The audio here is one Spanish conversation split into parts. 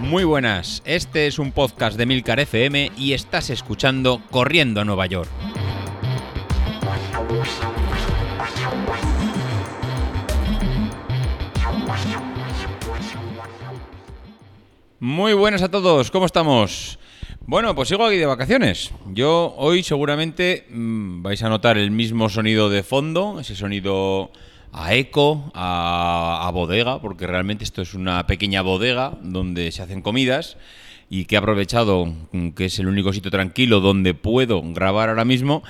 Muy buenas, este es un podcast de Milcar FM y estás escuchando Corriendo a Nueva York. Muy buenas a todos, ¿cómo estamos? Bueno, pues sigo aquí de vacaciones. Yo hoy seguramente mm, vais a notar el mismo sonido de fondo, ese sonido a eco, a, a bodega, porque realmente esto es una pequeña bodega donde se hacen comidas y que he aprovechado que es el único sitio tranquilo donde puedo grabar ahora mismo.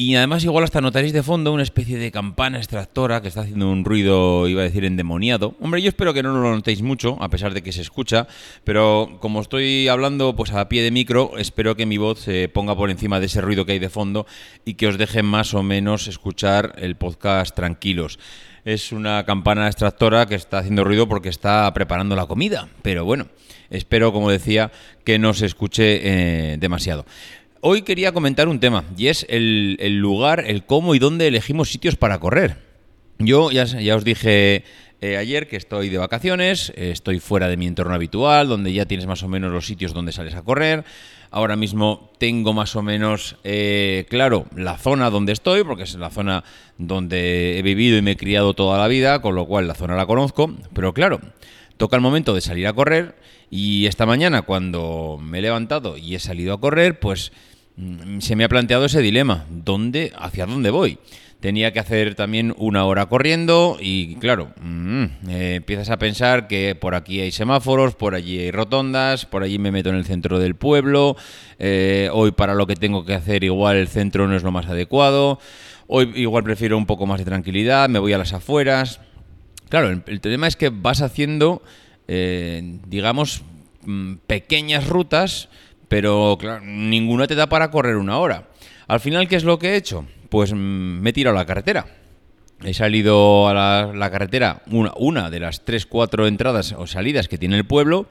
Y además igual hasta notaréis de fondo una especie de campana extractora que está haciendo un ruido, iba a decir, endemoniado. Hombre, yo espero que no lo notéis mucho, a pesar de que se escucha, pero como estoy hablando pues a pie de micro, espero que mi voz se ponga por encima de ese ruido que hay de fondo y que os deje más o menos escuchar el podcast tranquilos es una campana extractora que está haciendo ruido porque está preparando la comida. Pero bueno, espero, como decía, que no se escuche eh, demasiado. Hoy quería comentar un tema y es el, lugar, el cómo y dónde elegimos sitios para correr. Yo ya, ya os dije eh, ayer que estoy de vacaciones, eh, estoy fuera de mi entorno habitual, donde ya tienes más o menos los sitios donde sales a correr. Ahora mismo tengo más o menos eh, claro la zona donde estoy, porque es la zona donde he vivido y me he criado toda la vida, con lo cual la zona la conozco. Pero claro, toca el momento de salir a correr y esta mañana cuando me he levantado y he salido a correr, pues mm, se me ha planteado ese dilema, ¿dónde, hacia dónde voy? Tenía que hacer también una hora corriendo y claro, mmm, eh, empiezas a pensar que por aquí hay semáforos, por allí hay rotondas, por allí me meto en el centro del pueblo, eh, hoy para lo que tengo que hacer igual el centro no es lo más adecuado, hoy igual prefiero un poco más de tranquilidad, me voy a las afueras. Claro, el, el tema es que vas haciendo, eh, digamos, mm, pequeñas rutas, pero ninguna te da para correr una hora. Al final, ¿qué es lo que he hecho? Pues me he tirado a la carretera. He salido a la, carretera, una, de las 3-4 entradas o salidas que tiene el pueblo,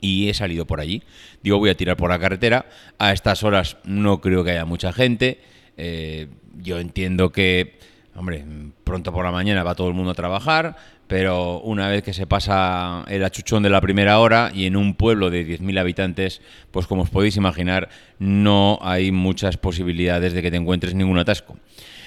y he salido por allí. Digo, voy a tirar por la carretera. A estas horas no creo que haya mucha gente. Eh, yo entiendo que, hombre, pronto por la mañana va todo el mundo a trabajar, pero una vez que se pasa el achuchón de la primera hora y en un pueblo de 10.000 habitantes, pues como os podéis imaginar, no hay muchas posibilidades de que te encuentres ningún atasco.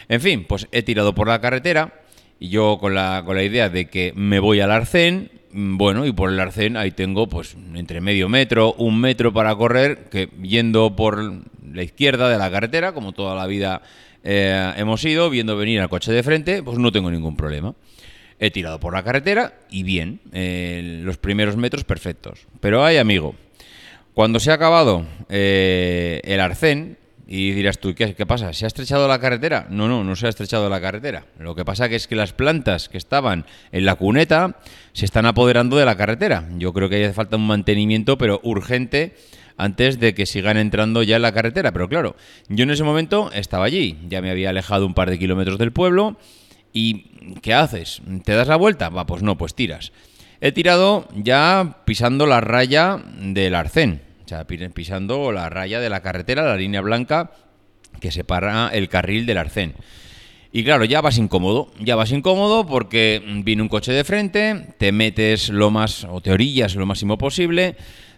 En fin, pues he tirado por la carretera y yo con la, con la idea de que me voy al arcén, bueno, y por el arcén ahí tengo pues entre medio metro, un metro para correr, que yendo por la izquierda de la carretera, como toda la vida eh, hemos ido, viendo venir al coche de frente, pues no tengo ningún problema. He tirado por la carretera y bien, eh, los primeros metros perfectos. Pero hay amigo, cuando se ha acabado eh, el arcén, y dirás tú, ¿qué, ¿qué, pasa? ¿Se ha estrechado la carretera? No, no, no se ha estrechado la carretera. Lo que pasa es que las plantas que estaban en la cuneta se están apoderando de la carretera. Yo creo que hace falta un mantenimiento, pero urgente, antes de que sigan entrando ya en la carretera. Pero claro, yo en ese momento estaba allí, ya me había alejado un par de kilómetros del pueblo ¿Y qué haces? ¿Te das la vuelta? Va, pues no, pues tiras. He tirado ya pisando la raya del arcén, o sea, pisando la raya de la carretera, la línea blanca que separa el carril del arcén. Y claro, ya vas incómodo, ya vas incómodo porque viene un coche de frente, te metes lo más, o te orillas lo máximo posible,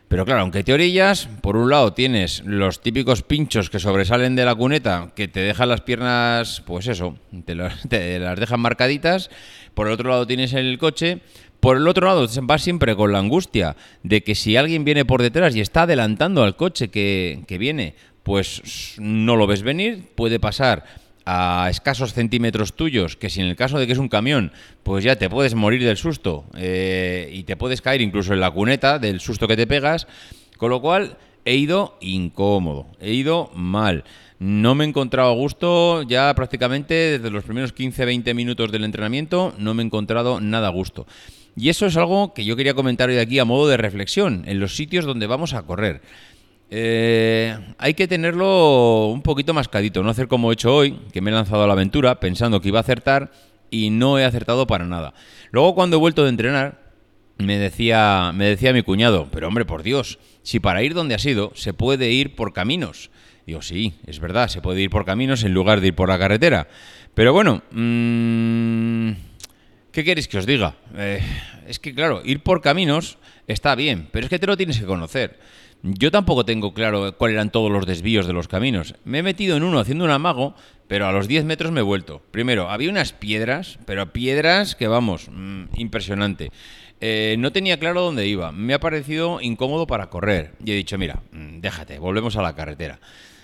pero claro, aunque te orillas, por un lado tienes los típicos pinchos que sobresalen de la cuneta, que te dejan las piernas, pues eso, te, las dejan marcaditas. Por el otro lado tienes el coche. Por el otro lado vas siempre con la angustia de que si alguien viene por detrás y está adelantando al coche que viene, pues no lo ves venir, puede pasar a escasos centímetros tuyos, que si en el caso de que es un camión, pues ya te puedes morir del susto eh, y te puedes caer incluso en la cuneta del susto que te pegas, con lo cual he ido incómodo, he ido mal. No me he encontrado a gusto ya prácticamente desde los primeros 15-20 minutos del entrenamiento, no me he encontrado nada a gusto. Y eso es algo que yo quería comentar hoy aquí a modo de reflexión, en los sitios donde vamos a correr. Eh, hay que tenerlo un poquito mascadito, no hacer como he hecho hoy, que me he lanzado a la aventura pensando que iba a acertar y no he acertado para nada. Luego cuando he vuelto de entrenar, me decía, me decía mi cuñado, pero hombre, por Dios, si para ir donde has ido se puede ir por caminos. Digo, sí, es verdad, se puede ir por caminos en lugar de ir por la carretera. Pero bueno, mmm, ¿Qué queréis que os diga? Eh, es que, claro, ir por caminos está bien, pero es que te lo tienes que conocer. Yo tampoco tengo claro cuáles eran todos los desvíos de los caminos. Me he metido en uno haciendo un amago, pero a los 10 metros me he vuelto. Primero, había unas piedras, pero piedras que vamos, mm, impresionante. Eh, no tenía claro dónde iba. Me ha parecido incómodo para correr. Y he dicho, mira, mm, déjate, volvemos a la carretera.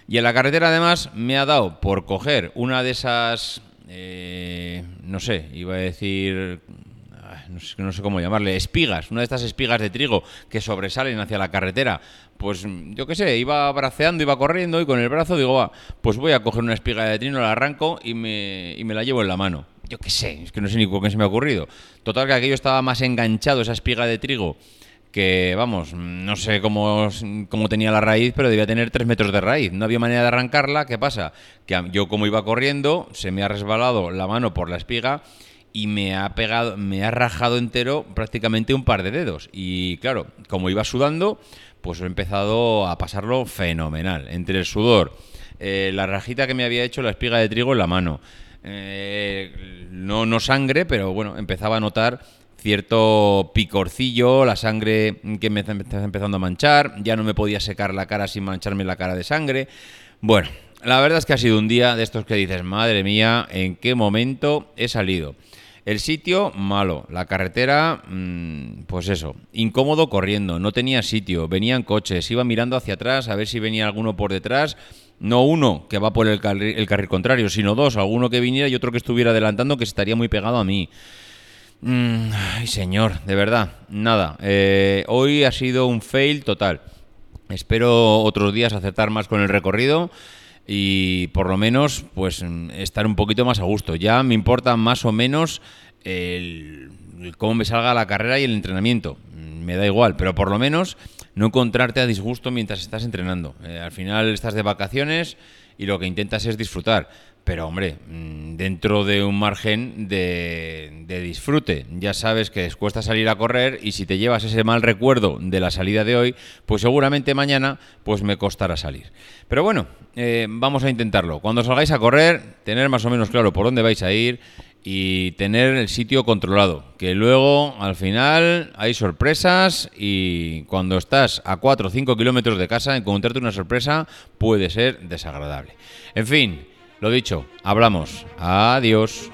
Y en la carretera además me ha dado por coger una de esas, eh, no sé, iba a decir no sé, no sé, cómo llamarle, espigas, una de estas espigas de trigo que sobresalen hacia la carretera. Pues yo qué sé, iba braceando, iba corriendo y con el brazo digo, va, pues voy a coger una espiga de trino, la arranco y me, y me la llevo en la mano. Yo qué sé, es que no sé ni qué se me ha ocurrido. Total que aquello estaba más enganchado, esa espiga de trigo, que vamos, no sé cómo, cómo, tenía la raíz, pero debía tener tres metros de raíz. No había manera de arrancarla. ¿Qué pasa? Que yo como iba corriendo, se me ha resbalado la mano por la espiga y me ha pegado, me ha rajado entero prácticamente un par de dedos. Y claro, como iba sudando, pues he empezado a pasarlo fenomenal. Entre el sudor, eh, la rajita que me había hecho la espiga de trigo en la mano. Eh, no, no sangre, pero bueno, empezaba a notar cierto picorcillo, la sangre que me estaba empezando a manchar, ya no me podía secar la cara sin mancharme la cara de sangre. Bueno, la verdad es que ha sido un día de estos que dices, madre mía, ¿en qué momento he salido? El sitio, malo. La carretera, mm, pues eso, incómodo corriendo, no tenía sitio, venían coches, iba mirando hacia atrás a ver si venía alguno por detrás. No uno que va por el, carril, contrario, sino dos, alguno que viniera y otro que estuviera adelantando que estaría muy pegado a mí. Mm, ay, señor, de verdad, nada. Eh, hoy ha sido un fail total. Espero otros días acertar más con el recorrido y por lo menos pues estar un poquito más a gusto. Ya me importa más o menos cómo me salga la carrera y el entrenamiento. Me da igual, pero por lo menos no encontrarte a disgusto mientras estás entrenando. Eh, al final estás de vacaciones y lo que intentas es disfrutar. Pero hombre, mm, dentro de un margen de, de, disfrute. Ya sabes que cuesta salir a correr y si te llevas ese mal recuerdo de la salida de hoy, pues seguramente mañana pues me costará salir. Pero bueno, eh, vamos a intentarlo. Cuando salgáis a correr, tener más o menos claro por dónde vais a ir y tener el sitio controlado. Que luego, al final, hay sorpresas y cuando estás a 4 o 5 kilómetros de casa, encontrarte una sorpresa puede ser desagradable. En fin. Lo dicho, hablamos. Adiós.